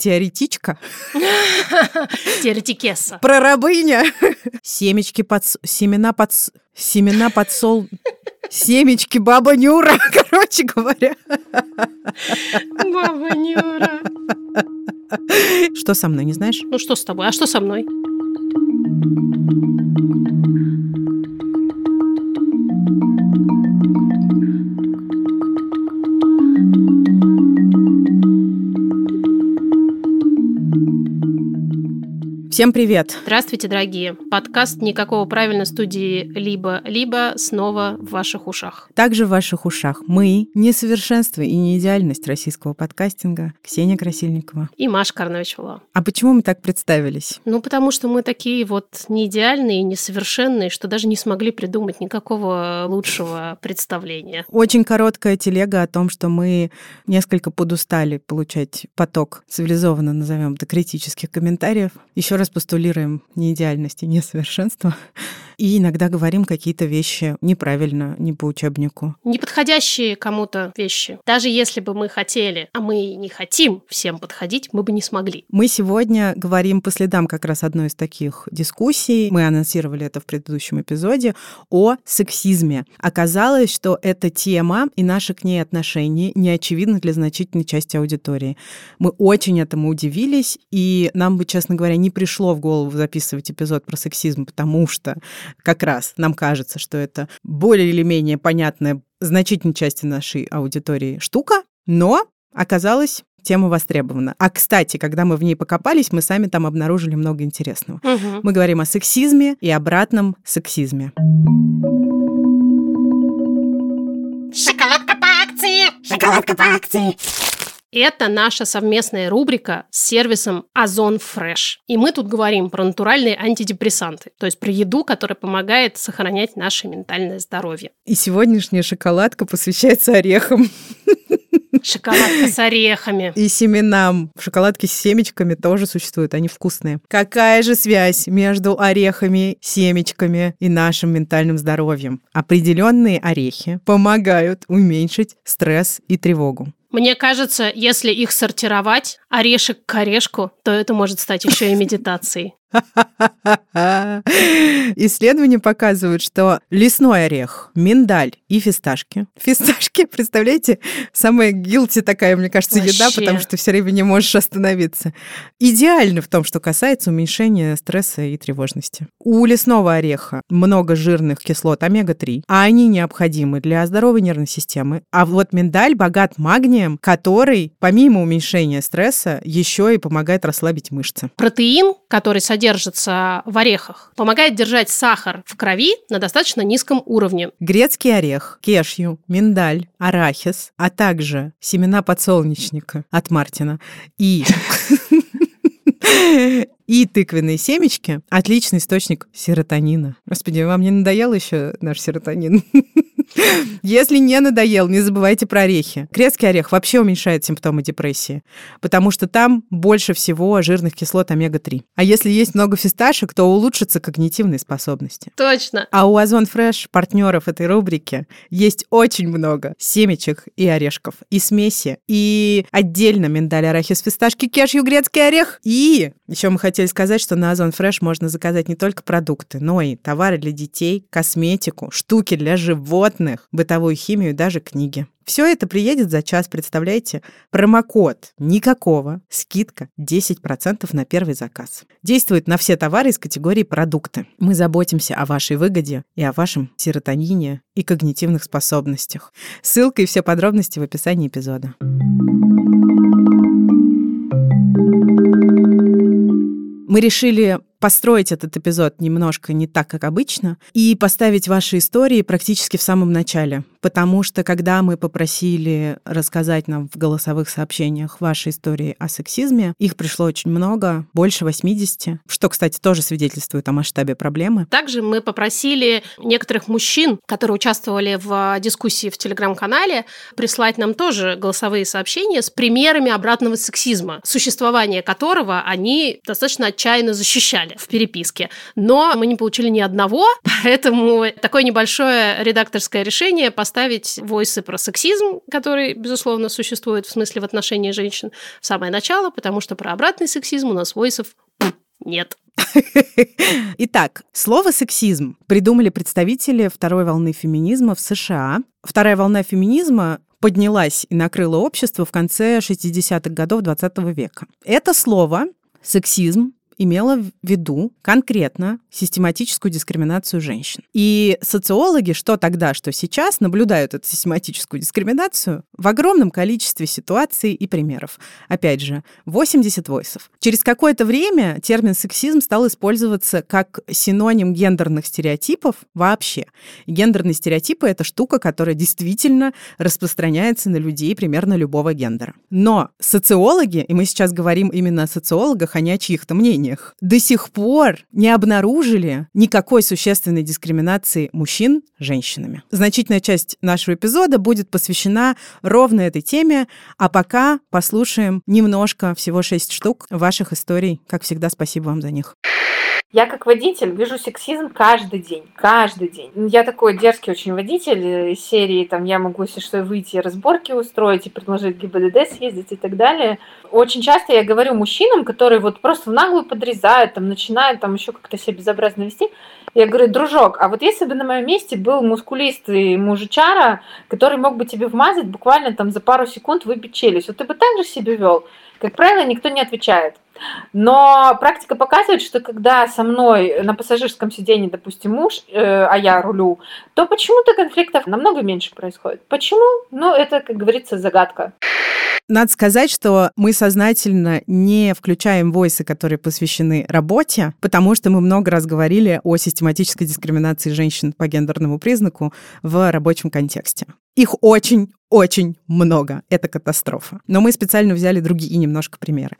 теоретичка. Теоретикесса. Прорабыня. Семечки под... Семена под... Семена подсол... Семечки баба Нюра, короче говоря. Баба Нюра. Что со мной, не знаешь? Ну что с тобой? А что со мной? Всем привет! Здравствуйте, дорогие! Подкаст «Никакого правильной студии либо-либо» снова в ваших ушах. Также в ваших ушах мы, несовершенство и неидеальность российского подкастинга, Ксения Красильникова. И Маша Карновичева. А почему мы так представились? Ну, потому что мы такие вот неидеальные и несовершенные, что даже не смогли придумать никакого лучшего представления. Очень короткая телега о том, что мы несколько подустали получать поток цивилизованно, назовем это, критических комментариев. Еще раз постулируем неидеальность и несовершенство. И иногда говорим какие-то вещи неправильно, не по учебнику. Неподходящие кому-то вещи. Даже если бы мы хотели, а мы не хотим всем подходить, мы бы не смогли. Мы сегодня говорим по следам как раз одной из таких дискуссий. Мы анонсировали это в предыдущем эпизоде о сексизме. Оказалось, что эта тема и наши к ней отношения не очевидны для значительной части аудитории. Мы очень этому удивились, и нам бы, честно говоря, не пришло в голову записывать эпизод про сексизм, потому что как раз нам кажется, что это более или менее понятная значительной части нашей аудитории штука, но оказалось, тема востребована. А, кстати, когда мы в ней покопались, мы сами там обнаружили много интересного. Угу. Мы говорим о сексизме и обратном сексизме. Шоколадка по акции! Шоколадка по акции! Это наша совместная рубрика с сервисом Озон Fresh. И мы тут говорим про натуральные антидепрессанты, то есть про еду, которая помогает сохранять наше ментальное здоровье. И сегодняшняя шоколадка посвящается орехам. Шоколадка с орехами. И семенам. Шоколадки с семечками тоже существуют, они вкусные. Какая же связь между орехами, семечками и нашим ментальным здоровьем? Определенные орехи помогают уменьшить стресс и тревогу. Мне кажется, если их сортировать орешек к орешку, то это может стать еще и медитацией. Исследования показывают, что лесной орех, миндаль и фисташки. Фисташки, представляете, самая гилти такая, мне кажется, еда, Вообще. потому что все время не можешь остановиться. Идеально в том, что касается уменьшения стресса и тревожности. У лесного ореха много жирных кислот омега-3, а они необходимы для здоровой нервной системы. А вот миндаль богат магнием, который, помимо уменьшения стресса, еще и помогает расслабить мышцы. Протеин, который содержится в орехах, помогает держать сахар в крови на достаточно низком уровне. Грецкий орех, кешью, миндаль, арахис, а также семена подсолнечника от Мартина и и тыквенные семечки – отличный источник серотонина. Господи, вам не надоел еще наш серотонин? Если не надоел, не забывайте про орехи. Грецкий орех вообще уменьшает симптомы депрессии, потому что там больше всего жирных кислот омега-3. А если есть много фисташек, то улучшатся когнитивные способности. Точно. А у Озон Фреш, партнеров этой рубрики, есть очень много семечек и орешков, и смеси, и отдельно миндаль, арахис, фисташки, кешью, грецкий орех. И еще мы хотели сказать, что на Озон Фреш можно заказать не только продукты, но и товары для детей, косметику, штуки для животных, бытовую химию даже книги. Все это приедет за час, представляете? Промокод никакого, скидка 10% на первый заказ. Действует на все товары из категории продукты. Мы заботимся о вашей выгоде и о вашем серотонине и когнитивных способностях. Ссылка и все подробности в описании эпизода. Мы решили построить этот эпизод немножко не так, как обычно, и поставить ваши истории практически в самом начале. Потому что, когда мы попросили рассказать нам в голосовых сообщениях ваши истории о сексизме, их пришло очень много, больше 80, что, кстати, тоже свидетельствует о масштабе проблемы. Также мы попросили некоторых мужчин, которые участвовали в дискуссии в телеграм-канале, прислать нам тоже голосовые сообщения с примерами обратного сексизма, существование которого они достаточно отчаянно защищали. Написали в переписке. Но мы не получили ни одного, поэтому такое небольшое редакторское решение поставить войсы про сексизм, который, безусловно, существует в смысле в отношении женщин, в самое начало, потому что про обратный сексизм у нас войсов нет. Итак, слово «сексизм» придумали представители второй волны феминизма в США. Вторая волна феминизма поднялась и накрыла общество в конце 60-х годов 20 века. Это слово «сексизм» имела в виду конкретно систематическую дискриминацию женщин. И социологи, что тогда, что сейчас, наблюдают эту систематическую дискриминацию в огромном количестве ситуаций и примеров. Опять же, 80 войсов. Через какое-то время термин сексизм стал использоваться как синоним гендерных стереотипов вообще. Гендерные стереотипы — это штука, которая действительно распространяется на людей примерно любого гендера. Но социологи, и мы сейчас говорим именно о социологах, а не о чьих-то мнениях, исследованиях до сих пор не обнаружили никакой существенной дискриминации мужчин женщинами. Значительная часть нашего эпизода будет посвящена ровно этой теме, а пока послушаем немножко, всего шесть штук ваших историй. Как всегда, спасибо вам за них. Я как водитель вижу сексизм каждый день, каждый день. Я такой дерзкий очень водитель э, из серии, там, я могу, если что, выйти разборки устроить и предложить ГИБДД съездить и так далее. Очень часто я говорю мужчинам, которые вот просто в наглую подрезают, там, начинают там еще как-то себя безобразно вести, я говорю, дружок, а вот если бы на моем месте был мускулистый мужичара, который мог бы тебе вмазать буквально там за пару секунд выбить челюсть, вот ты бы так же себя вел? Как правило, никто не отвечает. Но практика показывает, что когда со мной на пассажирском сиденье, допустим, муж, э, а я рулю, то почему-то конфликтов намного меньше происходит. Почему? Ну, это, как говорится, загадка. Надо сказать, что мы сознательно не включаем войсы, которые посвящены работе, потому что мы много раз говорили о систематической дискриминации женщин по гендерному признаку в рабочем контексте. Их очень очень много. Это катастрофа. Но мы специально взяли другие немножко примеры.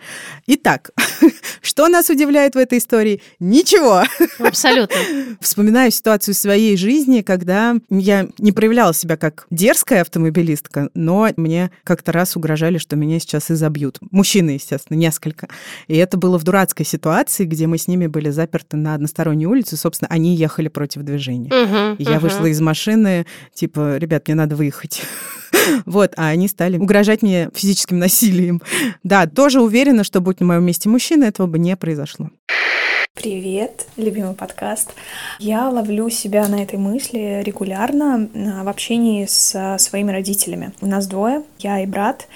Итак, что нас удивляет в этой истории? Ничего. Абсолютно. Вспоминаю ситуацию своей жизни, когда я не проявляла себя как дерзкая автомобилистка, но мне как-то раз угрожали, что меня сейчас изобьют. Мужчины, естественно, несколько. И это было в дурацкой ситуации, где мы с ними были заперты на односторонней улице. Собственно, они ехали против движения. Угу, я угу. вышла из машины, типа, ребят, мне надо выехать. Вот, а они стали угрожать мне физическим насилием. Да, тоже уверена, что будь на моем месте мужчина, этого бы не произошло. Привет, любимый подкаст. Я ловлю себя на этой мысли регулярно а, в общении со своими родителями. У нас двое, я и брат.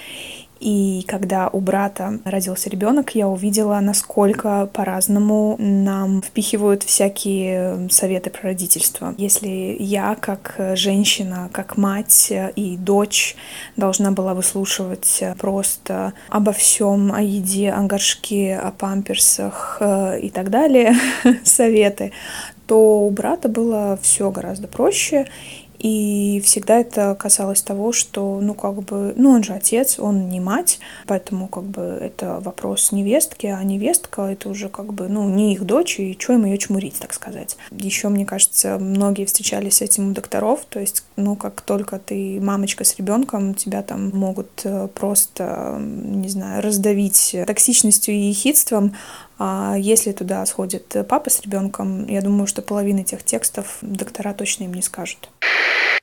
И когда у брата родился ребенок, я увидела, насколько по-разному нам впихивают всякие советы про родительство. Если я, как женщина, как мать и дочь, должна была выслушивать просто обо всем, о еде, о горшке, о памперсах э, и так далее советы, то у брата было все гораздо проще, и всегда это касалось того, что, ну, как бы, ну, он же отец, он не мать, поэтому, как бы, это вопрос невестки, а невестка — это уже, как бы, ну, не их дочь, и что им ее чмурить, так сказать. Еще, мне кажется, многие встречались с этим у докторов, то есть, ну, как только ты мамочка с ребенком, тебя там могут э, просто, не знаю, раздавить токсичностью и ехидством, а если туда сходит папа с ребенком, я думаю, что половина тех текстов доктора точно им не скажут.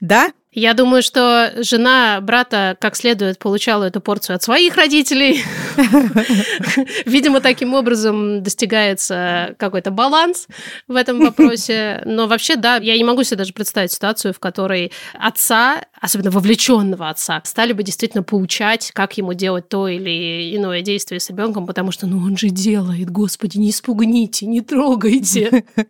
Да, я думаю, что жена брата как следует получала эту порцию от своих родителей. Видимо, таким образом достигается какой-то баланс в этом вопросе. Но вообще, да, я не могу себе даже представить ситуацию, в которой отца, особенно вовлеченного отца, стали бы действительно поучать, как ему делать то или иное действие с ребенком, потому что, ну, он же делает, господи, не испугните, не трогайте.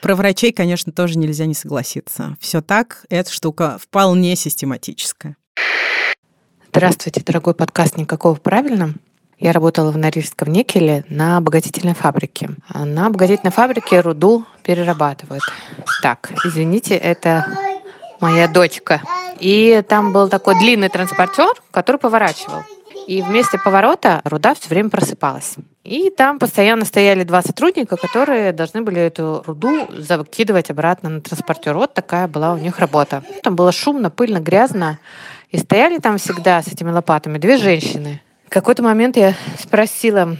Про врачей, конечно, тоже нельзя не согласиться. Все так, эта штука вполне систематическая. Здравствуйте, дорогой подкаст «Никакого правильно». Я работала в Норильском никеле на обогатительной фабрике. На обогатительной фабрике руду перерабатывают. Так, извините, это моя дочка. И там был такой длинный транспортер, который поворачивал. И вместе поворота руда все время просыпалась. И там постоянно стояли два сотрудника, которые должны были эту руду закидывать обратно на транспортер. Вот такая была у них работа. Там было шумно, пыльно, грязно. И стояли там всегда с этими лопатами две женщины. В какой-то момент я спросила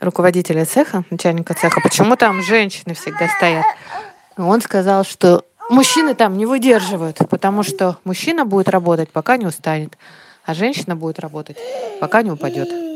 руководителя цеха, начальника цеха, почему там женщины всегда стоят. Он сказал, что мужчины там не выдерживают, потому что мужчина будет работать, пока не устанет, а женщина будет работать, пока не упадет.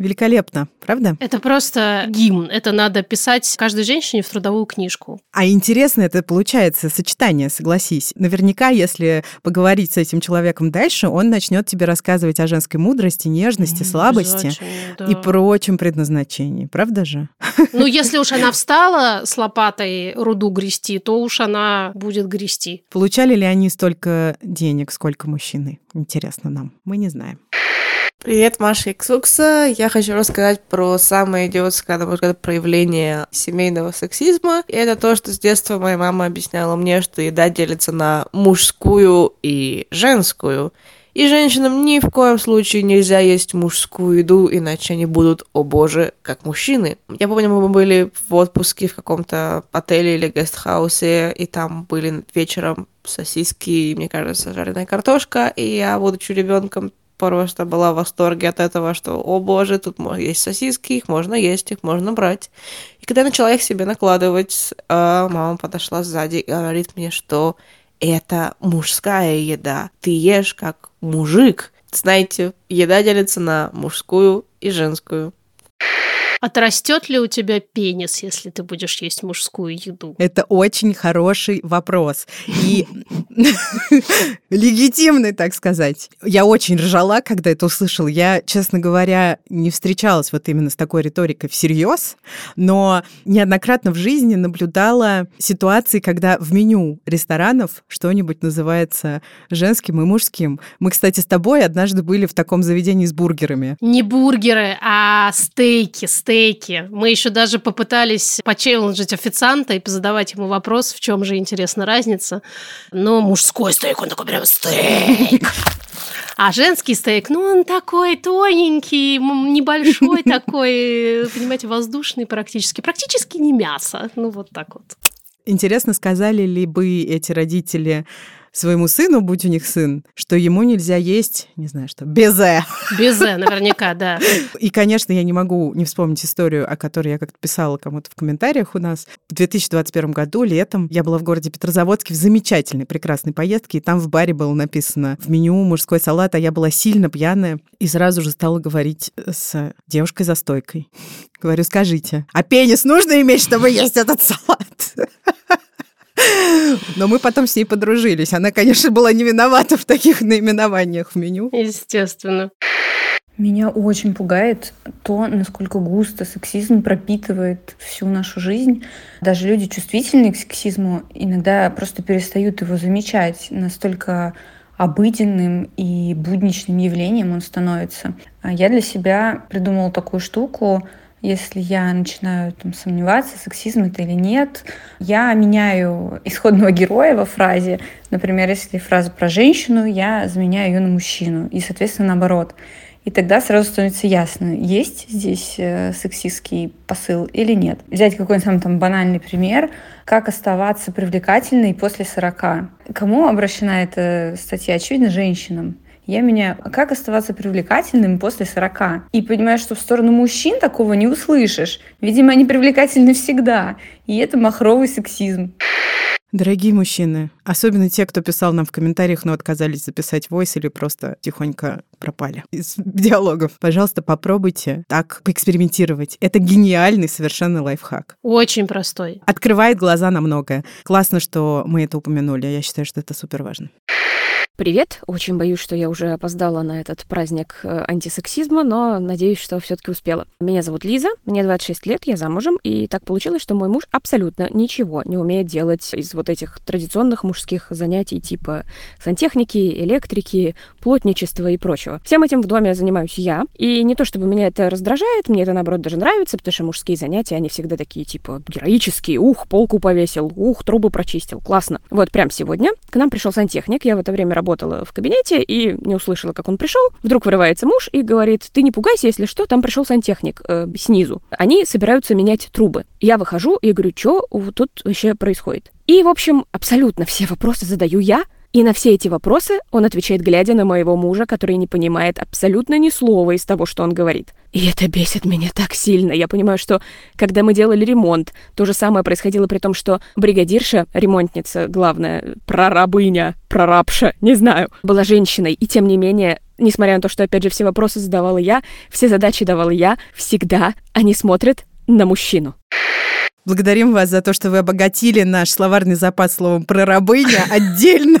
Великолепно, правда? Это просто гимн. Это надо писать каждой женщине в трудовую книжку. А интересно это получается сочетание, согласись. Наверняка, если поговорить с этим человеком дальше, он начнет тебе рассказывать о женской мудрости, нежности, слабости да. и прочем предназначении. Правда же? Ну, если уж она встала с лопатой руду грести, то уж она будет грести. Получали ли они столько денег, сколько мужчины? Интересно нам. Мы не знаем. Привет, Маша Иксукса. Я хочу рассказать про самое идиотское, на мой взгляд, проявление семейного сексизма. И это то, что с детства моя мама объясняла мне, что еда делится на мужскую и женскую. И женщинам ни в коем случае нельзя есть мужскую еду, иначе они будут, о боже, как мужчины. Я помню, мы были в отпуске в каком-то отеле или гестхаусе, и там были вечером сосиски, мне кажется, жареная картошка, и я, будучи ребенком, просто была в восторге от этого, что, о боже, тут есть сосиски, их можно есть, их можно брать. И когда я начала их себе накладывать, а, мама подошла сзади и говорит мне, что это мужская еда. Ты ешь как мужик. Знаете, еда делится на мужскую и женскую. Отрастет ли у тебя пенис, если ты будешь есть мужскую еду? Это очень хороший вопрос. И легитимный, так сказать. Я очень ржала, когда это услышала. Я, честно говоря, не встречалась вот именно с такой риторикой всерьез, но неоднократно в жизни наблюдала ситуации, когда в меню ресторанов что-нибудь называется женским и мужским. Мы, кстати, с тобой однажды были в таком заведении с бургерами. Не бургеры, а стейки, стейки. Мы еще даже попытались почелленджить официанта и позадавать ему вопрос, в чем же, интересно, разница. Но мужской стейк, он такой прям стейк. А женский стейк, ну, он такой тоненький, небольшой такой, понимаете, воздушный практически. Практически не мясо. Ну, вот так вот. Интересно, сказали ли бы эти родители своему сыну, будь у них сын, что ему нельзя есть, не знаю что, безе. Безе, наверняка, да. И, конечно, я не могу не вспомнить историю, о которой я как-то писала кому-то в комментариях у нас. В 2021 году, летом, я была в городе Петрозаводске в замечательной, прекрасной поездке, и там в баре было написано в меню мужской салат, а я была сильно пьяная и сразу же стала говорить с девушкой за стойкой. Говорю, скажите, а пенис нужно иметь, чтобы есть этот салат? Но мы потом с ней подружились. Она, конечно, была не виновата в таких наименованиях в меню. Естественно. Меня очень пугает то, насколько густо сексизм пропитывает всю нашу жизнь. Даже люди, чувствительные к сексизму, иногда просто перестают его замечать. Настолько обыденным и будничным явлением он становится. Я для себя придумала такую штуку. Если я начинаю там, сомневаться, сексизм это или нет, я меняю исходного героя во фразе. Например, если фраза про женщину, я заменяю ее на мужчину. И, соответственно, наоборот. И тогда сразу становится ясно, есть здесь э, сексистский посыл или нет. Взять какой-нибудь самый там банальный пример, как оставаться привлекательной после 40. Кому обращена эта статья? Очевидно, женщинам. Я меняю, а как оставаться привлекательным после 40? И понимаю, что в сторону мужчин такого не услышишь. Видимо, они привлекательны всегда. И это махровый сексизм. Дорогие мужчины, особенно те, кто писал нам в комментариях, но отказались записать войс или просто тихонько пропали из диалогов, пожалуйста, попробуйте так поэкспериментировать. Это гениальный совершенно лайфхак. Очень простой. Открывает глаза на многое. Классно, что мы это упомянули. Я считаю, что это супер важно. Привет. Очень боюсь, что я уже опоздала на этот праздник э, антисексизма, но надеюсь, что все-таки успела. Меня зовут Лиза, мне 26 лет, я замужем, и так получилось, что мой муж абсолютно ничего не умеет делать из вот этих традиционных мужских занятий типа сантехники, электрики, плотничества и прочего. Всем этим в доме занимаюсь я, и не то чтобы меня это раздражает, мне это наоборот даже нравится, потому что мужские занятия, они всегда такие типа героические, ух, полку повесил, ух, трубы прочистил, классно. Вот прям сегодня к нам пришел сантехник, я в это время работала в кабинете и не услышала, как он пришел. Вдруг вырывается муж и говорит, ты не пугайся, если что, там пришел сантехник э, снизу. Они собираются менять трубы. Я выхожу и говорю, что тут вообще происходит? И, в общем, абсолютно все вопросы задаю я, И на все эти вопросы он отвечает, глядя на моего мужа, который не понимает абсолютно ни слова из того, что он говорит. И это бесит меня так сильно. Я понимаю, что когда мы делали ремонт, то же самое происходило при том, что бригадирша, ремонтница, главная, прорабыня, прорабша, не знаю, была женщиной. И тем не менее, несмотря на то, что, опять же, все вопросы задавала я, все задачи давала я, всегда они смотрят на мужчину. Благодарим вас за то, что вы обогатили наш словарный запас словом «прорабыня» отдельно.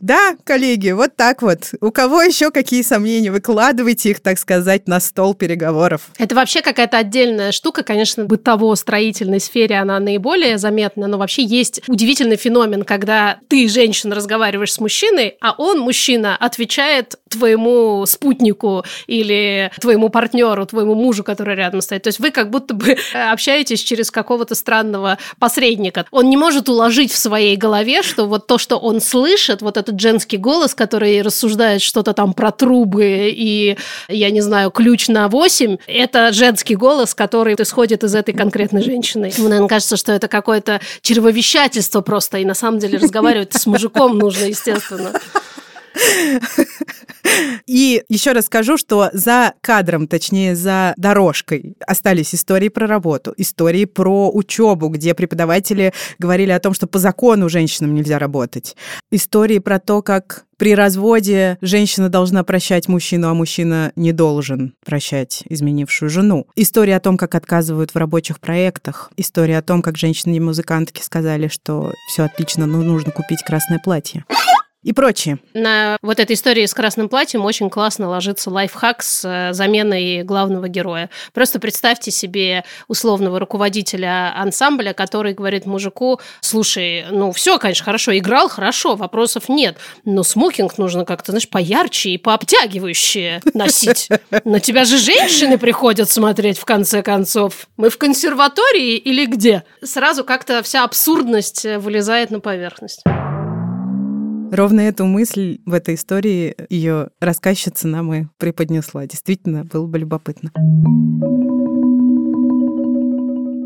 Да, коллеги, вот так вот. У кого еще какие сомнения? Выкладывайте их, так сказать, на стол переговоров. Это вообще какая-то отдельная штука, конечно, бытово-строительной сфере она наиболее заметна, но вообще есть удивительный феномен, когда ты, женщина, разговариваешь с мужчиной, а он, мужчина, отвечает твоему спутнику или твоему партнеру, твоему мужу, который рядом стоит. То есть вы как будто бы общаетесь через какого-то странного посредника. Он не может уложить в своей голове, что вот то, что он слышит, вот этот женский голос, который рассуждает что-то там про трубы и, я не знаю, ключ на 8, это женский голос, который исходит из этой конкретной женщины. Мне наверное, кажется, что это какое-то чревовещательство просто, и на самом деле разговаривать с мужиком нужно, естественно. И еще раз скажу, что за кадром, точнее, за дорожкой остались истории про работу, истории про учебу, где преподаватели говорили о том, что по закону женщинам нельзя работать, истории про то, как при разводе женщина должна прощать мужчину, а мужчина не должен прощать изменившую жену. История о том, как отказывают в рабочих проектах. История о том, как женщины-музыкантки сказали, что все отлично, но нужно купить красное платье и прочее. На вот этой истории с красным платьем очень классно ложится лайфхак с э, заменой главного героя. Просто представьте себе условного руководителя ансамбля, который говорит мужику, слушай, ну все, конечно, хорошо, играл хорошо, вопросов нет, но смокинг нужно как-то, знаешь, поярче и пообтягивающее носить. На тебя же женщины приходят смотреть в конце концов. Мы в консерватории или где? Сразу как-то вся абсурдность э, вылезает на поверхность. Ровно эту мысль в этой истории ее рассказчица нам и преподнесла. Действительно, было бы любопытно.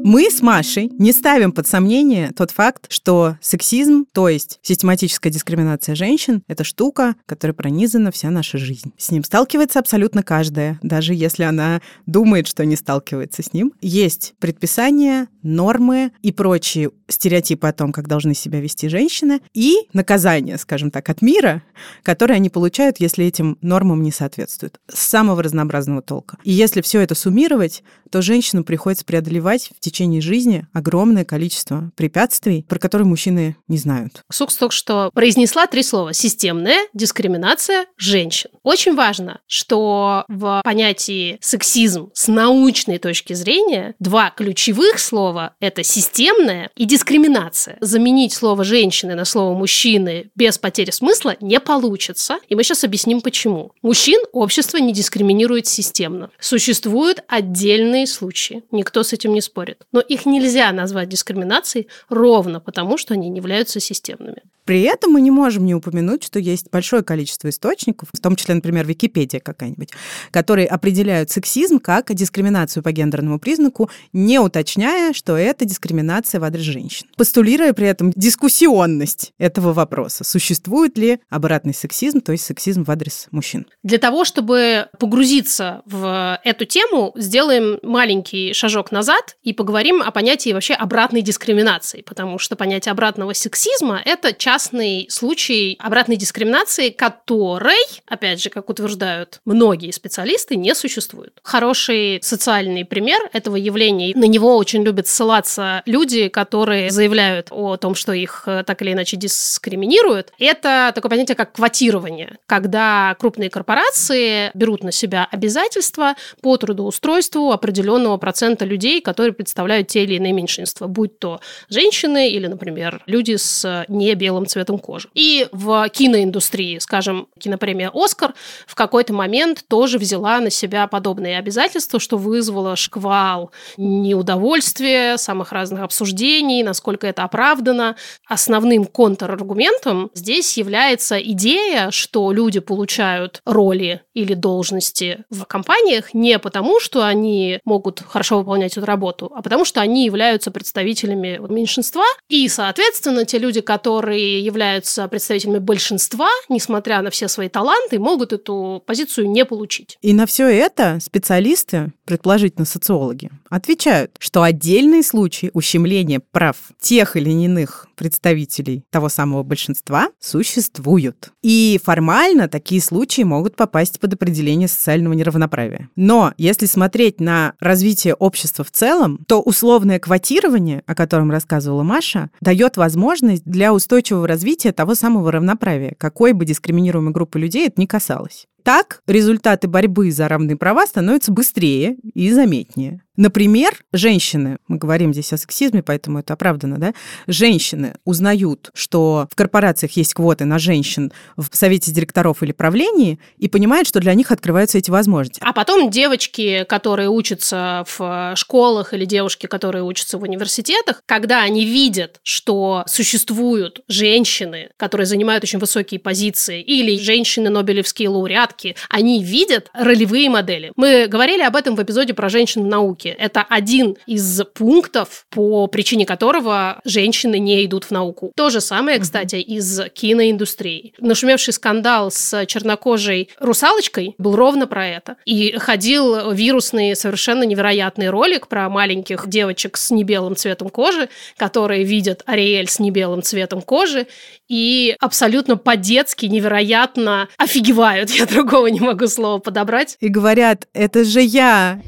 Мы с Машей не ставим под сомнение тот факт, что сексизм, то есть систематическая дискриминация женщин, это штука, которая пронизана вся наша жизнь. С ним сталкивается абсолютно каждая, даже если она думает, что не сталкивается с ним. Есть предписания, нормы и прочие стереотипы о том, как должны себя вести женщины, и наказания, скажем так, от мира, которые они получают, если этим нормам не соответствуют. С самого разнообразного толка. И если все это суммировать, то женщину приходится преодолевать в течение жизни огромное количество препятствий, про которые мужчины не знают. Сукс только что произнесла три слова. Системная дискриминация женщин. Очень важно, что в понятии сексизм с научной точки зрения два ключевых слова – это системная и дискриминация. Заменить слово «женщины» на слово «мужчины» без потери смысла не получится. И мы сейчас объясним, почему. Мужчин общество не дискриминирует системно. Существуют отдельные случаи. Никто с этим не спорит. Но их нельзя назвать дискриминацией ровно потому, что они не являются системными. При этом мы не можем не упомянуть, что есть большое количество источников, в том числе, например, Википедия какая-нибудь, которые определяют сексизм как дискриминацию по гендерному признаку, не уточняя, что это дискриминация в адрес женщин. Постулируя при этом дискуссионность этого вопроса. Существует ли обратный сексизм, то есть сексизм в адрес мужчин? Для того, чтобы погрузиться в эту тему, сделаем маленький шажок назад и поговорим о понятии вообще обратной дискриминации, потому что понятие обратного сексизма – это частный случай обратной дискриминации, которой, опять же, как утверждают многие специалисты, не существует. Хороший социальный пример этого явления, на него очень любят ссылаться люди, которые заявляют о том, что их э, так или иначе дискриминируют, это такое понятие, как квотирование, когда крупные корпорации берут на себя обязательства по трудоустройству определенного процента людей, которые представляют те или иные меньшинства, будь то женщины или, например, люди с не белым цветом кожи. И в киноиндустрии, скажем, кинопремия «Оскар» в какой-то момент тоже взяла на себя подобные обязательства, что вызвало шквал неудовольствия, самых разных обсуждений, насколько это оправдано. Основным контраргументом здесь является идея, что люди получают роли или должности в компаниях не потому, что они могут хорошо выполнять эту работу, а потому что они являются представителями меньшинства, и, соответственно, те люди, которые являются представителями большинства, несмотря на все свои таланты, могут эту позицию не получить. И на все это специалисты, предположительно социологи, отвечают, что отдельные случаи ущемления прав тех или иных представителей того самого большинства существуют. И формально такие случаи могут попасть под определение социального неравноправия. Но если смотреть на развитие общества в целом, то условное квотирование, о котором рассказывала Маша, дает возможность для устойчивого развития того самого равноправия, какой бы дискриминируемой группы людей это ни касалось. Так результаты борьбы за равные права становятся быстрее и заметнее. Например, женщины, мы говорим здесь о сексизме, поэтому это оправдано, да, женщины узнают, что в корпорациях есть квоты на женщин в совете директоров или правлении, и понимают, что для них открываются эти возможности. А потом девочки, которые учатся в школах или девушки, которые учатся в университетах, когда они видят, что существуют женщины, которые занимают очень высокие позиции, или женщины-нобелевские лауреатки, они видят ролевые модели. Мы говорили об этом в эпизоде про женщин в науке. Это один из пунктов, по причине которого женщины не идут в науку. То же самое, кстати, из киноиндустрии. Нашумевший скандал с чернокожей русалочкой был ровно про это. И ходил вирусный, совершенно невероятный ролик про маленьких девочек с небелым цветом кожи, которые видят Ариэль с небелым цветом кожи и абсолютно по-детски невероятно офигевают. Я другого не могу слова подобрать. И говорят, это же я.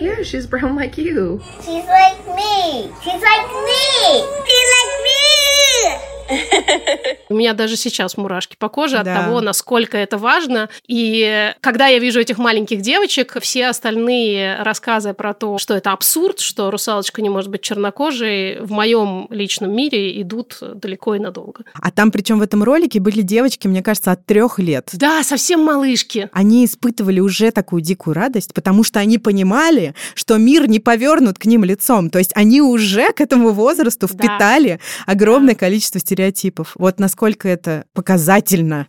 Yeah, she's brown like you. She's like me. She's like me. She's like me. У меня даже сейчас мурашки по коже от Да. того, насколько это важно. И когда я вижу этих маленьких девочек, все остальные рассказы про то, что это абсурд, что русалочка не может быть чернокожей, в моем личном мире идут далеко и надолго. А там, причем в этом ролике были девочки, мне кажется, от трех лет. Да, совсем малышки. Они испытывали уже такую дикую радость, потому что они понимали, что мир не повернут к ним лицом. То есть они уже к этому возрасту Да. впитали огромное количество стереотипов. Вот насколько это показательно.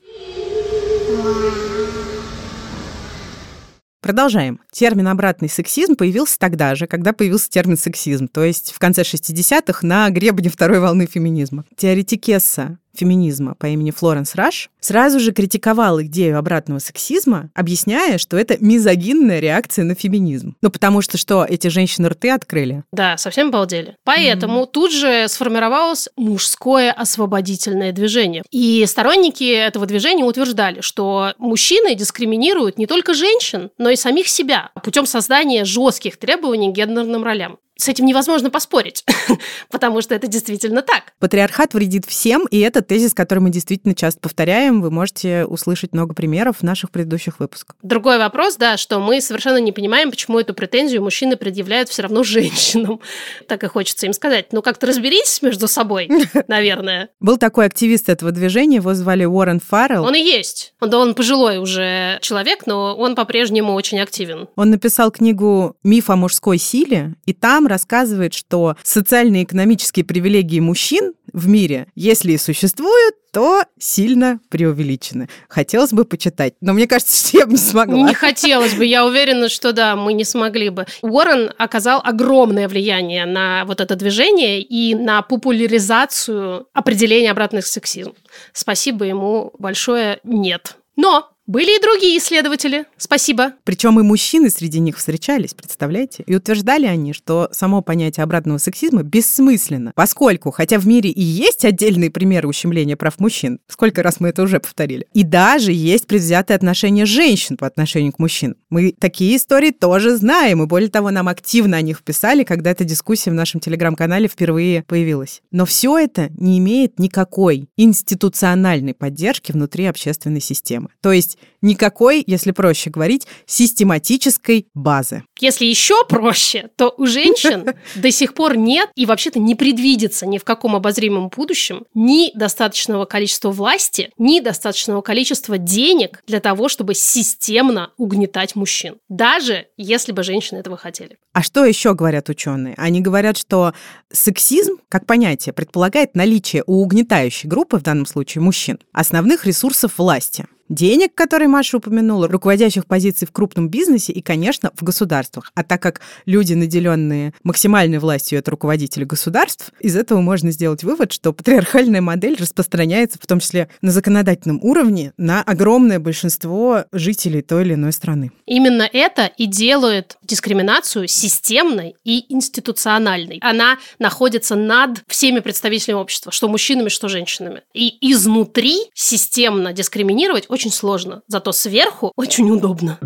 Продолжаем. Термин «обратный сексизм» появился тогда же, когда появился термин «сексизм», то есть в конце 60-х на гребне второй волны феминизма. Теоретикесса феминизма по имени Флоренс Раш сразу же критиковал идею обратного сексизма, объясняя, что это мизогинная реакция на феминизм. Ну, потому что что, эти женщины рты открыли? Да, совсем обалдели. Поэтому тут же сформировалось мужское освободительное движение. И сторонники этого движения утверждали, что мужчины дискриминируют не только женщин, но и самих себя путем создания жестких требований к гендерным ролям. С этим невозможно поспорить, потому что это действительно так. Патриархат вредит всем, и это тезис, который мы действительно часто повторяем. Вы можете услышать много примеров в наших предыдущих выпусках. Другой вопрос, да, что мы совершенно не понимаем, почему эту претензию мужчины предъявляют все равно женщинам. Так и хочется им сказать. Ну, как-то разберитесь между собой, наверное. Был такой активист этого движения, его звали Уоррен Фаррелл. Он и есть. Он, да, он пожилой уже человек, но он по-прежнему очень активен. Он написал книгу «Миф о мужской силе», и там рассказывает, что социальные и экономические привилегии мужчин в мире, если и существуют, то сильно преувеличены. Хотелось бы почитать, но мне кажется, что я бы не смогла. Не хотелось бы, я уверена, что да, мы не смогли бы. Уоррен оказал огромное влияние на вот это движение и на популяризацию определения обратных сексизм. Спасибо ему большое, нет. Но были и другие исследователи. Спасибо. Причем и мужчины среди них встречались, представляете? И утверждали они, что само понятие обратного сексизма бессмысленно, поскольку, хотя в мире и есть отдельные примеры ущемления прав мужчин, сколько раз мы это уже повторили, и даже есть предвзятое отношение женщин по отношению к мужчинам. Мы такие истории тоже знаем, и более того, нам активно о них писали, когда эта дискуссия в нашем телеграм-канале впервые появилась. Но все это не имеет никакой институциональной поддержки внутри общественной системы. То есть никакой, если проще говорить, систематической базы. Если еще проще, то у женщин до сих пор нет и вообще-то не предвидится ни в каком обозримом будущем ни достаточного количества власти, ни достаточного количества денег для того, чтобы системно угнетать мужчин. Даже если бы женщины этого хотели. А что еще говорят ученые? Они говорят, что сексизм, как понятие, предполагает наличие у угнетающей группы, в данном случае мужчин, основных ресурсов власти. Денег, которые Маша упомянула, руководящих позиций в крупном бизнесе и, конечно, в государствах. А так как люди, наделенные максимальной властью, это руководители государств, из этого можно сделать вывод, что патриархальная модель распространяется в том числе на законодательном уровне на огромное большинство жителей той или иной страны. Именно это и делает дискриминацию системной и институциональной. Она находится над всеми представителями общества, что мужчинами, что женщинами. И изнутри системно дискриминировать очень сложно, зато сверху очень удобно.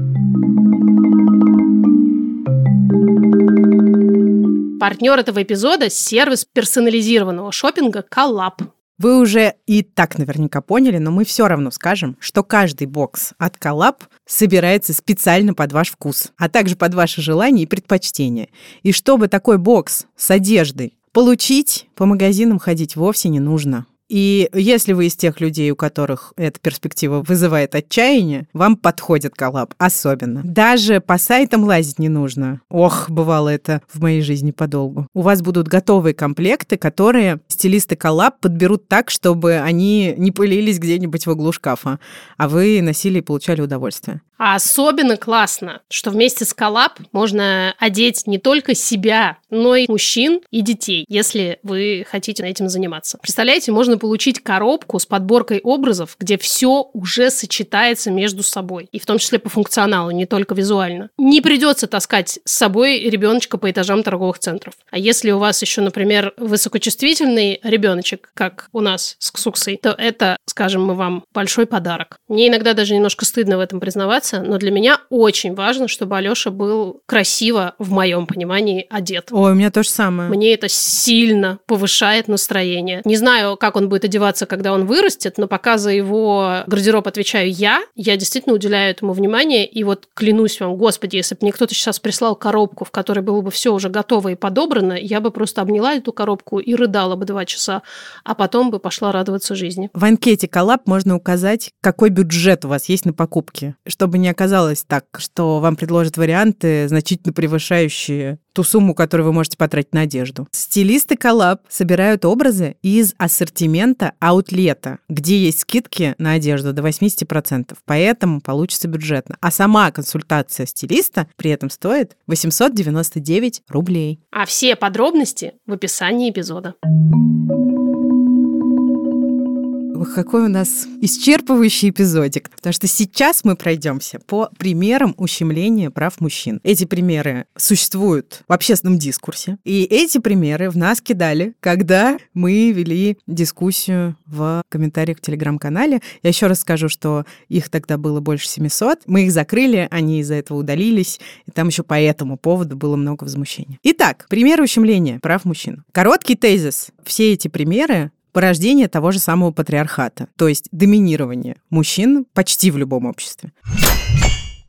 Партнер этого эпизода – сервис персонализированного шопинга Коллаб. Вы уже и так наверняка поняли, но мы все равно скажем, что каждый бокс от Коллаб собирается специально под ваш вкус, а также под ваши желания и предпочтения. И чтобы такой бокс с одеждой получить, по магазинам ходить вовсе не нужно. И если вы из тех людей, у которых эта перспектива вызывает отчаяние, вам подходит коллаб особенно. Даже по сайтам лазить не нужно. Ох, бывало это в моей жизни подолгу. У вас будут готовые комплекты, которые стилисты коллаб подберут так, чтобы они не пылились где-нибудь в углу шкафа, а вы носили и получали удовольствие. А особенно классно, что вместе с коллаб можно одеть не только себя, но и мужчин и детей, если вы хотите этим заниматься. Представляете, можно получить коробку с подборкой образов, где все уже сочетается между собой, и в том числе по функционалу, не только визуально. Не придется таскать с собой ребеночка по этажам торговых центров. А если у вас еще, например, высокочувствительный ребеночек, как у нас с Ксуксой, то это, скажем мы вам, большой подарок. Мне иногда даже немножко стыдно в этом признаваться, но для меня очень важно, чтобы Алёша был красиво, в моем понимании, одет. Ой, у меня то же самое. Мне это сильно повышает настроение. Не знаю, как он будет одеваться, когда он вырастет, но пока за его гардероб отвечаю я, я действительно уделяю этому внимание. И вот клянусь вам, господи, если бы мне кто-то сейчас прислал коробку, в которой было бы все уже готово и подобрано, я бы просто обняла эту коробку и рыдала бы два часа, а потом бы пошла радоваться жизни. В анкете коллаб можно указать, какой бюджет у вас есть на покупки, чтобы не оказалось так, что вам предложат варианты, значительно превышающие ту сумму, которую вы можете потратить на одежду. Стилисты коллаб собирают образы из ассортимента аутлета, где есть скидки на одежду до 80%, поэтому получится бюджетно. А сама консультация стилиста при этом стоит 899 рублей. А все подробности в описании эпизода. Какой у нас исчерпывающий эпизодик. Потому что сейчас мы пройдемся по примерам ущемления прав мужчин. Эти примеры существуют в общественном дискурсе. И эти примеры в нас кидали, когда мы вели дискуссию в комментариях в Телеграм-канале. Я еще раз скажу, что их тогда было больше 700. Мы их закрыли, они из-за этого удалились. И там еще по этому поводу было много возмущения. Итак, примеры ущемления прав мужчин. Короткий тезис. Все эти примеры порождение того же самого патриархата, то есть доминирование мужчин почти в любом обществе.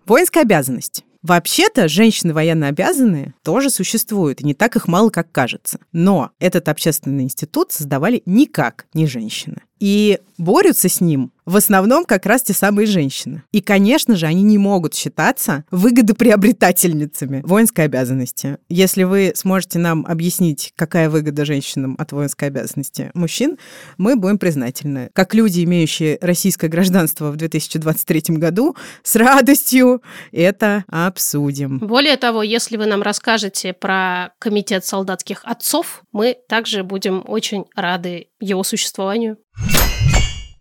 Воинская обязанность. Вообще-то женщины военно обязанные тоже существуют, и не так их мало, как кажется. Но этот общественный институт создавали никак не женщины. И борются с ним в основном как раз те самые женщины. И, конечно же, они не могут считаться выгодоприобретательницами воинской обязанности. Если вы сможете нам объяснить, какая выгода женщинам от воинской обязанности мужчин, мы будем признательны. Как люди, имеющие российское гражданство в 2023 году, с радостью это обсудим. Более того, если вы нам расскажете про комитет солдатских отцов, мы также будем очень рады его существованию.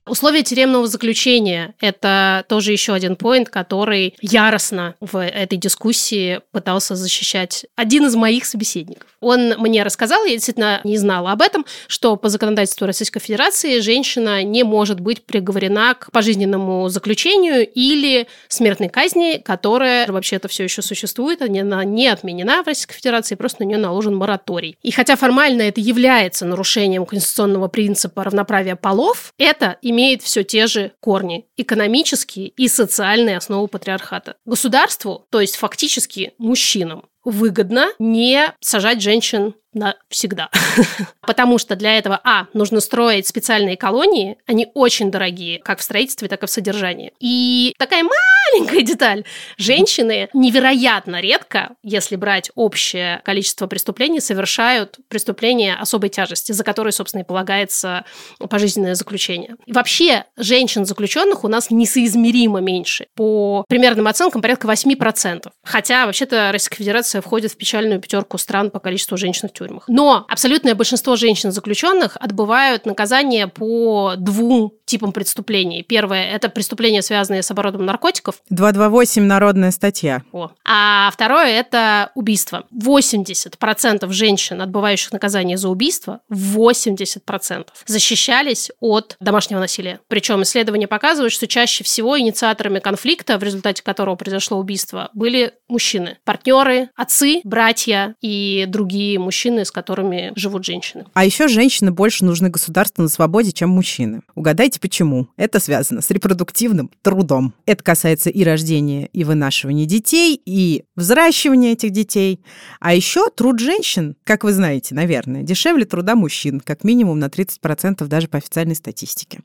Условия тюремного заключения – это тоже еще один поинт, который яростно в этой дискуссии пытался защищать один из моих собеседников. Он мне рассказал, я действительно не знала об этом, что по законодательству Российской Федерации женщина не может быть приговорена к пожизненному заключению или смертной казни, которая вообще-то все еще существует, она не отменена в Российской Федерации, просто на нее наложен мораторий. И хотя формально это является нарушением конституционного принципа равноправия полов, это имеет все те же корни – экономические и социальные основы патриархата. Государству, то есть фактически мужчинам, выгодно не сажать женщин навсегда. Потому что для этого, а, нужно строить специальные колонии, они очень дорогие, как в строительстве, так и в содержании. И такая маленькая деталь. Женщины невероятно редко, если брать общее количество преступлений, совершают преступления особой тяжести, за которые, собственно, и полагается пожизненное заключение. И вообще, женщин-заключенных у нас несоизмеримо меньше. По примерным оценкам, порядка 8%. Хотя, вообще-то, Российская Федерация входит в печальную пятерку стран по количеству женщин в тюрьмах. Но абсолютное большинство женщин-заключенных отбывают наказание по двум типам преступлений. Первое – это преступления, связанные с оборотом наркотиков. 228 народная статья. О. А второе – это убийство. 80% женщин, отбывающих наказание за убийство, 80% защищались от домашнего насилия. Причем исследования показывают, что чаще всего инициаторами конфликта, в результате которого произошло убийство, были мужчины. Партнеры, отцы, братья и другие мужчины, с которыми живут женщины. А еще женщины больше нужны государству на свободе, чем мужчины. Угадайте, почему? Это связано с репродуктивным трудом. Это касается и рождения, и вынашивания детей, и взращивания этих детей. А еще труд женщин, как вы знаете, наверное, дешевле труда мужчин, как минимум на 30% даже по официальной статистике.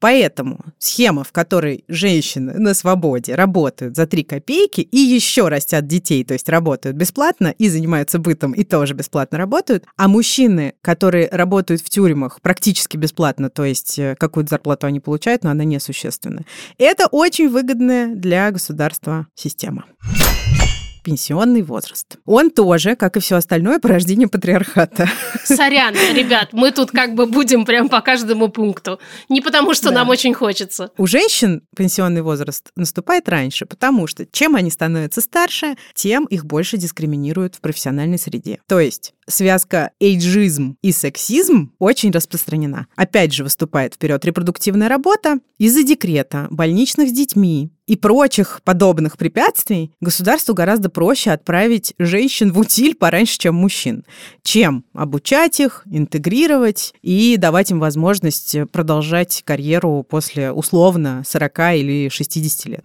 Поэтому схема, в которой женщины на свободе работают за 3 копейки и еще растят детей, то есть работают бесплатно и занимаются бытом и тоже бесплатно работают, а мужчины, которые работают в тюрьмах практически бесплатно, то есть э, какую-то зарплату они получают, но она несущественная. Это очень выгодная для государства система пенсионный возраст. Он тоже, как и все остальное, порождение патриархата. Сорян, ребят, мы тут как бы будем прям по каждому пункту. Не потому, что да. нам очень хочется. У женщин пенсионный возраст наступает раньше, потому что чем они становятся старше, тем их больше дискриминируют в профессиональной среде. То есть связка эйджизм и сексизм очень распространена. Опять же выступает вперед репродуктивная работа из-за декрета, больничных с детьми, и прочих подобных препятствий государству гораздо проще отправить женщин в утиль пораньше, чем мужчин, чем обучать их, интегрировать и давать им возможность продолжать карьеру после условно 40 или 60 лет.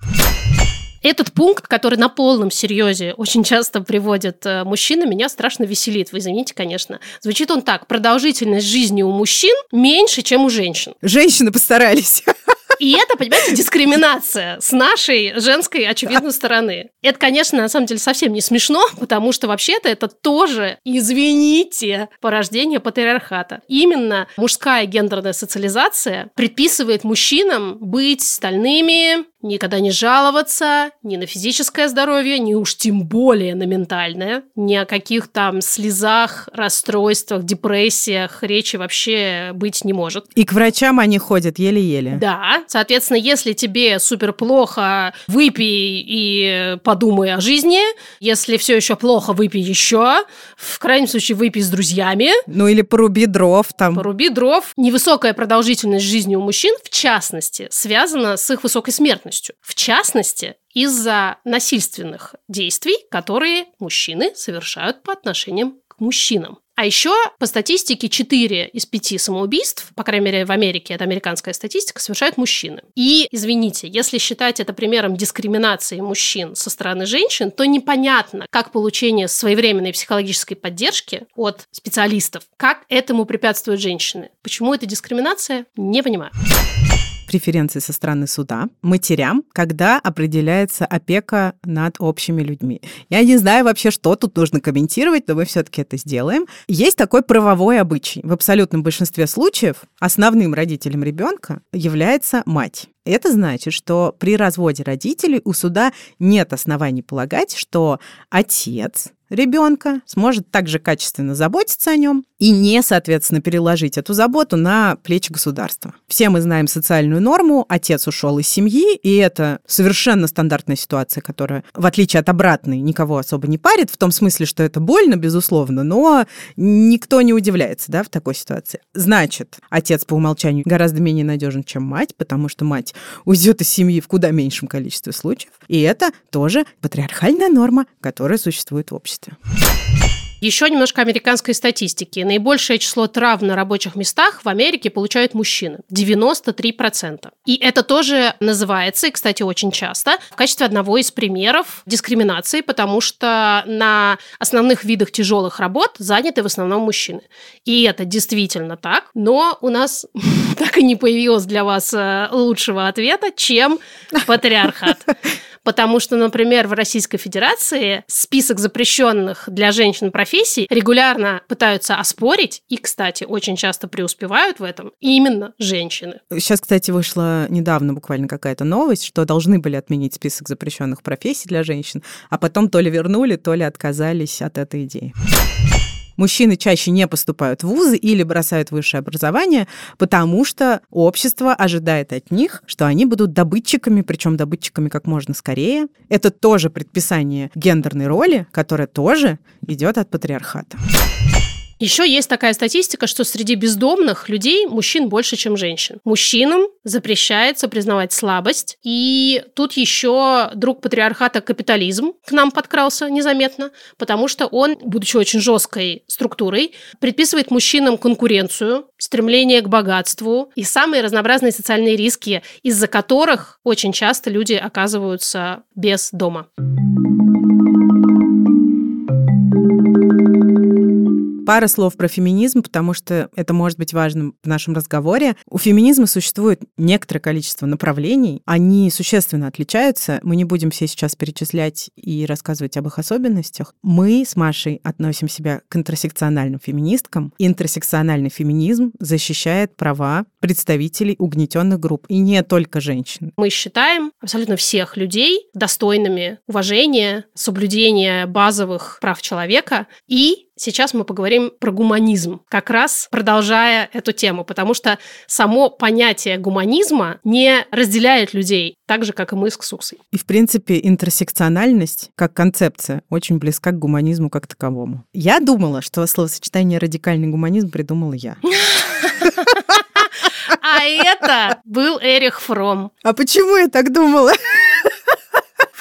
Этот пункт, который на полном серьезе очень часто приводят э, мужчины, меня страшно веселит. Вы извините, конечно. Звучит он так. Продолжительность жизни у мужчин меньше, чем у женщин. Женщины постарались. И это, понимаете, дискриминация с нашей женской, очевидной стороны. Это, конечно, на самом деле совсем не смешно, потому что вообще-то это тоже, извините, порождение патриархата. Именно мужская гендерная социализация предписывает мужчинам быть стальными, никогда не жаловаться ни на физическое здоровье, ни уж тем более на ментальное, ни о каких там слезах, расстройствах, депрессиях речи вообще быть не может. И к врачам они ходят еле-еле. Да, соответственно, если тебе супер плохо, выпей и подумай о жизни. Если все еще плохо, выпей еще. В крайнем случае, выпей с друзьями. Ну или поруби дров там. Поруби дров. Невысокая продолжительность жизни у мужчин, в частности, связана с их высокой смертностью полностью. В частности, из-за насильственных действий, которые мужчины совершают по отношениям к мужчинам. А еще по статистике 4 из 5 самоубийств, по крайней мере в Америке, это американская статистика, совершают мужчины. И, извините, если считать это примером дискриминации мужчин со стороны женщин, то непонятно, как получение своевременной психологической поддержки от специалистов, как этому препятствуют женщины. Почему это дискриминация, не понимаю преференции со стороны суда матерям, когда определяется опека над общими людьми. Я не знаю вообще, что тут нужно комментировать, но мы все-таки это сделаем. Есть такой правовой обычай. В абсолютном большинстве случаев основным родителем ребенка является мать. Это значит, что при разводе родителей у суда нет оснований полагать, что отец ребенка сможет также качественно заботиться о нем и не, соответственно, переложить эту заботу на плечи государства. Все мы знаем социальную норму, отец ушел из семьи, и это совершенно стандартная ситуация, которая, в отличие от обратной, никого особо не парит, в том смысле, что это больно, безусловно, но никто не удивляется да, в такой ситуации. Значит, отец по умолчанию гораздо менее надежен, чем мать, потому что мать уйдет из семьи в куда меньшем количестве случаев, и это тоже патриархальная норма, которая существует в обществе. Еще немножко американской статистики. Наибольшее число травм на рабочих местах в Америке получают мужчины. 93%. И это тоже называется, и, кстати, очень часто, в качестве одного из примеров дискриминации, потому что на основных видах тяжелых работ заняты в основном мужчины. И это действительно так, но у нас так и не появилось для вас э, лучшего ответа, чем патриархат. Потому что, например, в Российской Федерации список запрещенных для женщин профессий регулярно пытаются оспорить, и, кстати, очень часто преуспевают в этом именно женщины. Сейчас, кстати, вышла недавно буквально какая-то новость, что должны были отменить список запрещенных профессий для женщин, а потом то ли вернули, то ли отказались от этой идеи. Мужчины чаще не поступают в вузы или бросают высшее образование, потому что общество ожидает от них, что они будут добытчиками, причем добытчиками как можно скорее. Это тоже предписание гендерной роли, которая тоже идет от патриархата. Еще есть такая статистика, что среди бездомных людей мужчин больше, чем женщин. Мужчинам запрещается признавать слабость. И тут еще друг патриархата капитализм к нам подкрался незаметно, потому что он, будучи очень жесткой структурой, предписывает мужчинам конкуренцию, стремление к богатству и самые разнообразные социальные риски, из-за которых очень часто люди оказываются без дома. Пара слов про феминизм, потому что это может быть важным в нашем разговоре. У феминизма существует некоторое количество направлений. Они существенно отличаются. Мы не будем все сейчас перечислять и рассказывать об их особенностях. Мы с Машей относим себя к интерсекциональным феминисткам. Интерсекциональный феминизм защищает права представителей угнетенных групп, и не только женщин. Мы считаем абсолютно всех людей достойными уважения, соблюдения базовых прав человека и Сейчас мы поговорим про гуманизм, как раз продолжая эту тему, потому что само понятие гуманизма не разделяет людей, так же, как и мы с Ксуксой. И, в принципе, интерсекциональность как концепция очень близка к гуманизму как таковому. Я думала, что словосочетание «радикальный гуманизм» придумала я. А это был Эрих Фром. А почему я так думала?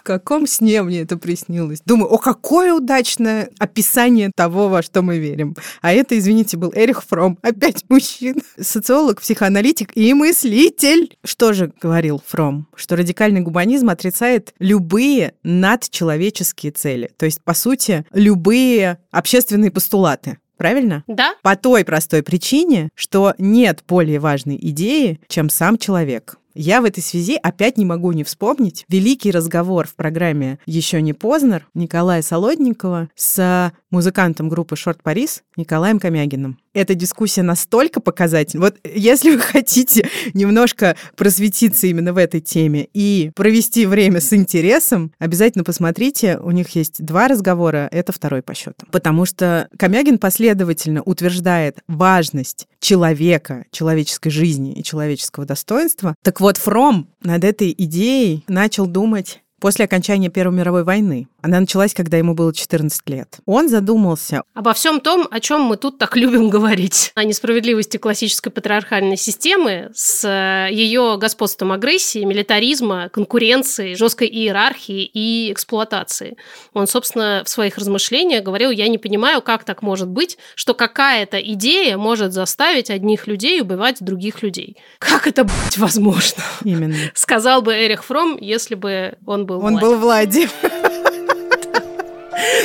В каком сне мне это приснилось? Думаю, о, какое удачное описание того, во что мы верим. А это, извините, был Эрих Фром, опять мужчина. Социолог, психоаналитик и мыслитель. Что же говорил Фром? Что радикальный гуманизм отрицает любые надчеловеческие цели. То есть, по сути, любые общественные постулаты. Правильно? Да. По той простой причине, что нет более важной идеи, чем сам человек. Я в этой связи опять не могу не вспомнить великий разговор в программе «Еще не поздно» Николая Солодникова с музыкантом группы «Шорт Парис» Николаем Комягиным. Эта дискуссия настолько показательна. Вот если вы хотите немножко просветиться именно в этой теме и провести время с интересом, обязательно посмотрите. У них есть два разговора, это второй по счету. Потому что Комягин последовательно утверждает важность человека, человеческой жизни и человеческого достоинства. Так вот, Фром над этой идеей начал думать после окончания Первой мировой войны. Она началась, когда ему было 14 лет. Он задумался... Обо всем том, о чем мы тут так любим говорить. О несправедливости классической патриархальной системы с э, ее господством агрессии, милитаризма, конкуренции, жесткой иерархии и эксплуатации. Он, собственно, в своих размышлениях говорил, я не понимаю, как так может быть, что какая-то идея может заставить одних людей убивать других людей. Как это быть возможно? Именно. Сказал бы Эрих Фром, если бы он был Он был Влади.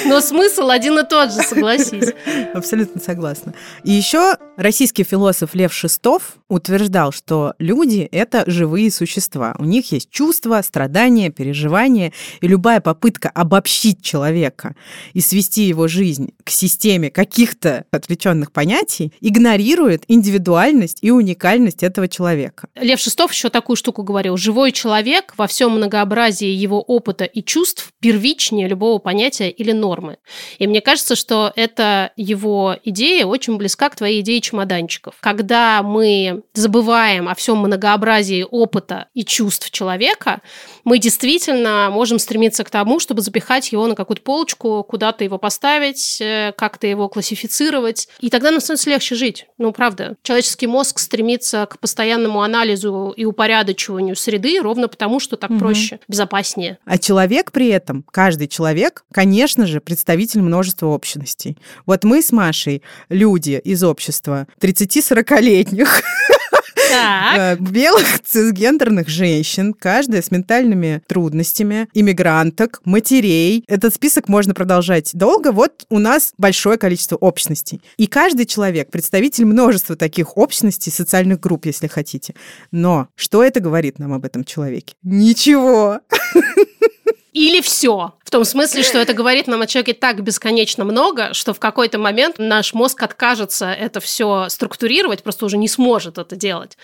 Но смысл один и тот же, согласись. Абсолютно согласна. И еще российский философ Лев Шестов утверждал, что люди — это живые существа. У них есть чувства, страдания, переживания, и любая попытка обобщить человека и свести его жизнь к системе каких-то отвлеченных понятий игнорирует индивидуальность и уникальность этого человека. Лев Шестов еще такую штуку говорил. Живой человек во всем многообразии его опыта и чувств первичнее любого понятия или нормы. И мне кажется, что эта его идея очень близка к твоей идее чемоданчиков. Когда мы забываем о всем многообразии опыта и чувств человека, мы действительно можем стремиться к тому, чтобы запихать его на какую-то полочку, куда-то его поставить, э, как-то его классифицировать. И тогда нам становится легче жить. Ну, правда. Человеческий мозг стремится к постоянному анализу и упорядочиванию среды ровно потому, что так угу. проще, безопаснее. А человек при этом, каждый человек, конечно, конечно же, представитель множества общностей. Вот мы с Машей люди из общества 30-40-летних, Так. э, белых цисгендерных женщин, каждая с ментальными трудностями, иммигранток, матерей. Этот список можно продолжать долго. Вот у нас большое количество общностей. И каждый человек представитель множества таких общностей, социальных групп, если хотите. Но что это говорит нам об этом человеке? Ничего. Или все. В том смысле, что это говорит нам о человеке так бесконечно много, что в какой-то момент наш мозг откажется это все структурировать, просто уже не сможет это делать.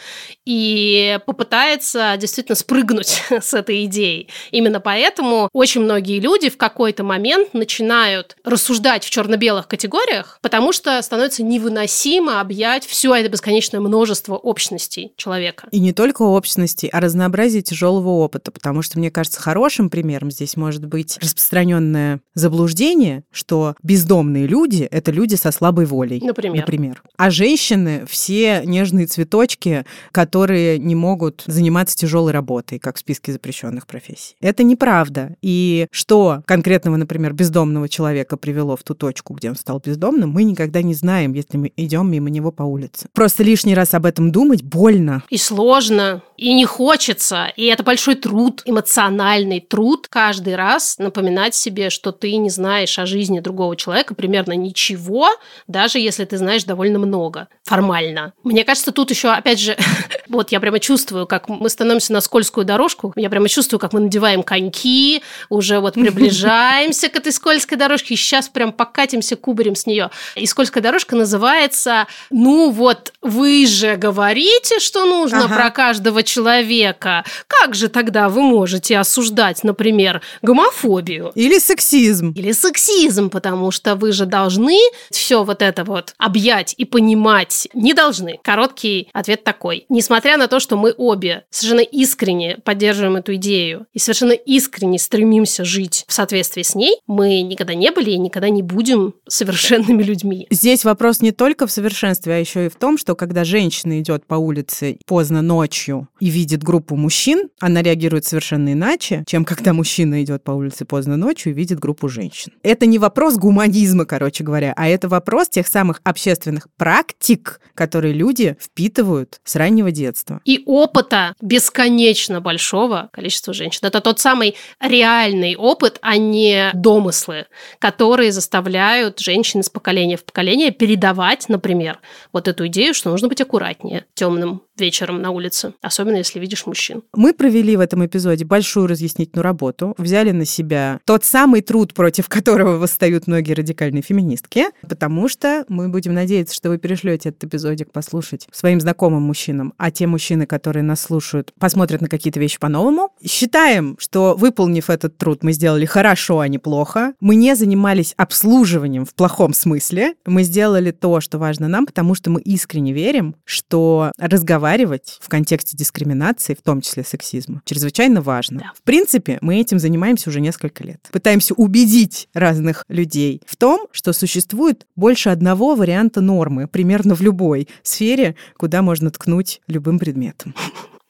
И попытается действительно спрыгнуть с этой идеей. Именно поэтому очень многие люди в какой-то момент начинают рассуждать в черно-белых категориях, потому что становится невыносимо объять все это бесконечное множество общностей человека. И не только общности, а разнообразие тяжелого опыта, потому что, мне кажется, хорошим примером здесь может быть распространенное заблуждение, что бездомные люди — это люди со слабой волей. Например. Например. А женщины — все нежные цветочки, которые не могут заниматься тяжелой работой, как в списке запрещенных профессий. Это неправда. И что конкретного, например, бездомного человека привело в ту точку, где он стал бездомным, мы никогда не знаем, если мы идем мимо него по улице. Просто лишний раз об этом думать больно. И сложно, и не хочется, и это большой труд, эмоциональный труд каждый раз напоминать себе, что ты не знаешь о жизни другого человека примерно ничего, даже если ты знаешь довольно много, формально. Мне кажется, тут еще, опять же, вот я прямо чувствую, как мы становимся на скользкую дорожку, я прямо чувствую, как мы надеваем коньки, уже вот приближаемся к этой скользкой дорожке, и сейчас прям покатимся кубарем с нее. И скользкая дорожка называется, ну вот, вы же говорите, что нужно Ага. про каждого человека. Как же тогда вы можете осуждать, например, гомофобию? Или сексизм. Или сексизм, потому что вы же должны все вот это вот объять и понимать. Не должны. Короткий ответ такой. Несмотря на то, что мы обе совершенно искренне поддерживаем эту идею и совершенно искренне стремимся жить в соответствии с ней, мы никогда не были и никогда не будем совершенными людьми. Здесь вопрос не только в совершенстве, а еще и в том, что когда женщина идет по улице поздно ночью и видит группу мужчин, она реагирует совершенно иначе, чем когда мужчина идет по улице поздно ночью и видит группу женщин. Это не вопрос гуманизма, короче говоря, а это вопрос тех самых общественных практик, которые люди впитывают с раннего детства. И опыта бесконечно большого количества женщин. Это тот самый реальный опыт, а не домыслы, которые заставляют женщин из поколения в поколение передавать, например, вот эту идею, что нужно быть аккуратнее темным вечером на улице, особенно если видишь мужчин. Мы провели в этом эпизоде большую разъяснительную работу, взяли на себя тот самый труд, против которого восстают многие радикальные феминистки, потому что мы будем надеяться, что вы перешлете этот эпизодик послушать своим знакомым мужчинам, а те мужчины, которые нас слушают, посмотрят на какие-то вещи по-новому. Считаем, что выполнив этот труд, мы сделали хорошо, а не плохо. Мы не занимались обслуживанием в плохом смысле. Мы сделали то, что важно нам, потому что мы искренне верим, что разговаривать в контексте дискриминации, в том числе сексизма, чрезвычайно важно. Да. В принципе, мы этим занимаемся уже несколько лет. Пытаемся убедить разных людей в том, что существует больше одного варианта нормы, примерно в любой сфере, куда можно ткнуть любым предметом.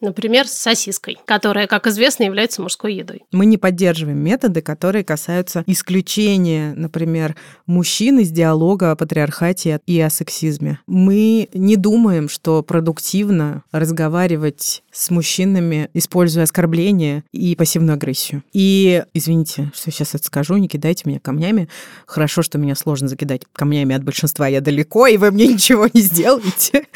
Например, с сосиской, которая, как известно, является мужской едой. Мы не поддерживаем методы, которые касаются исключения, например, мужчин из диалога о патриархате и о сексизме. Мы не думаем, что продуктивно разговаривать с мужчинами, используя оскорбления и пассивную агрессию. И, извините, что сейчас это скажу, не кидайте меня камнями. Хорошо, что меня сложно закидать камнями от большинства, я далеко, и вы мне ничего не сделаете.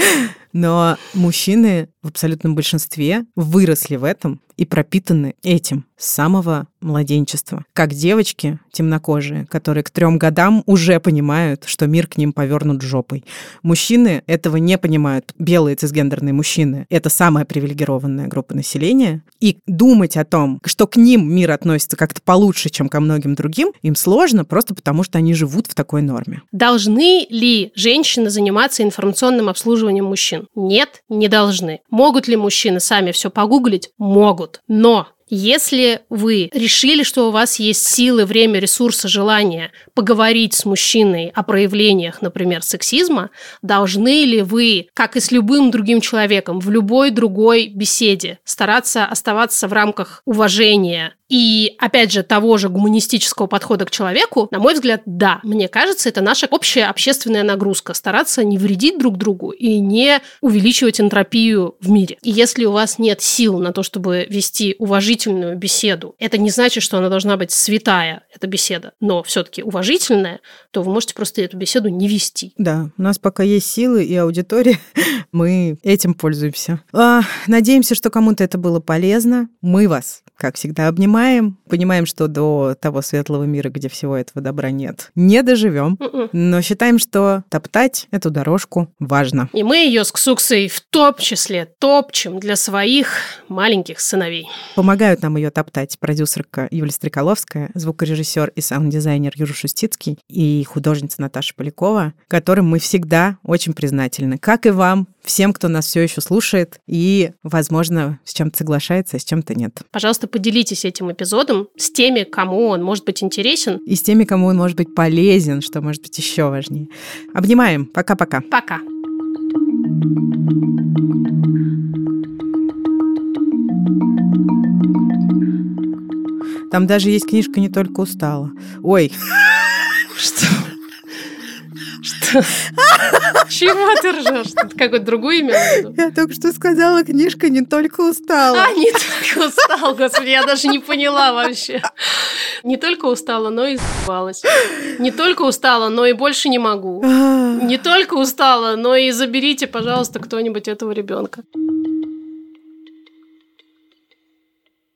Но мужчины в абсолютном большинстве выросли в этом и пропитаны этим с самого младенчества. Как девочки темнокожие, которые к трем годам уже понимают, что мир к ним повернут жопой. Мужчины этого не понимают. Белые цисгендерные мужчины — это самая привилегированная группа населения. И думать о том, что к ним мир относится как-то получше, чем ко многим другим, им сложно просто потому, что они живут в такой норме. Должны ли женщины заниматься информационным обслуживанием мужчин? Нет, не должны. Могут ли мужчины сами все погуглить? Могут. Но если вы решили, что у вас есть силы, время, ресурсы, желание поговорить с мужчиной о проявлениях, например, сексизма, должны ли вы, как и с любым другим человеком, в любой другой беседе стараться оставаться в рамках уважения И, опять же, того же гуманистического подхода к человеку, на мой взгляд, да. Мне кажется, это наша общая общественная нагрузка. Стараться не вредить друг другу и не увеличивать энтропию в мире. И если у вас нет сил на то, чтобы вести уважительную беседу, это не значит, что она должна быть святая, эта беседа, но все-таки уважительная, то вы можете просто эту беседу не вести. Да, у нас пока есть силы и аудитория, мы этим пользуемся. А, надеемся, что кому-то это было полезно. Мы вас, как всегда, обнимаем. Понимаем, что до того светлого мира, где всего этого добра нет, не доживем. Мгм. Но считаем, что топтать эту дорожку важно. И мы ее с Ксуксой в том числе топчем для своих маленьких сыновей. Помогают нам ее топтать продюсерка Юлия Стреколовская, звукорежиссер и саунд-дизайнер Юра Шустицкий и художница Наташа Полякова, которым мы всегда очень признательны. Как и вам, всем, кто нас все еще слушает и, возможно, с чем-то соглашается, а с чем-то нет. Пожалуйста, поделитесь этим эпизодом с теми, кому он может быть интересен. И с теми, кому он может быть полезен, что может быть еще важнее. Обнимаем. Пока-пока. Пока. Там даже есть книжка «Не только устала». Ой, Что? Что? Чего ты ржешь? Какое-то другое имя я только что сказала, книжка «Не только устала». А, не только устала, господи, я даже не поняла вообще. Не только устала, но и заебалась. Не только устала, но и больше не могу. А. Не только устала, но и заберите, пожалуйста, кто-нибудь этого ребенка.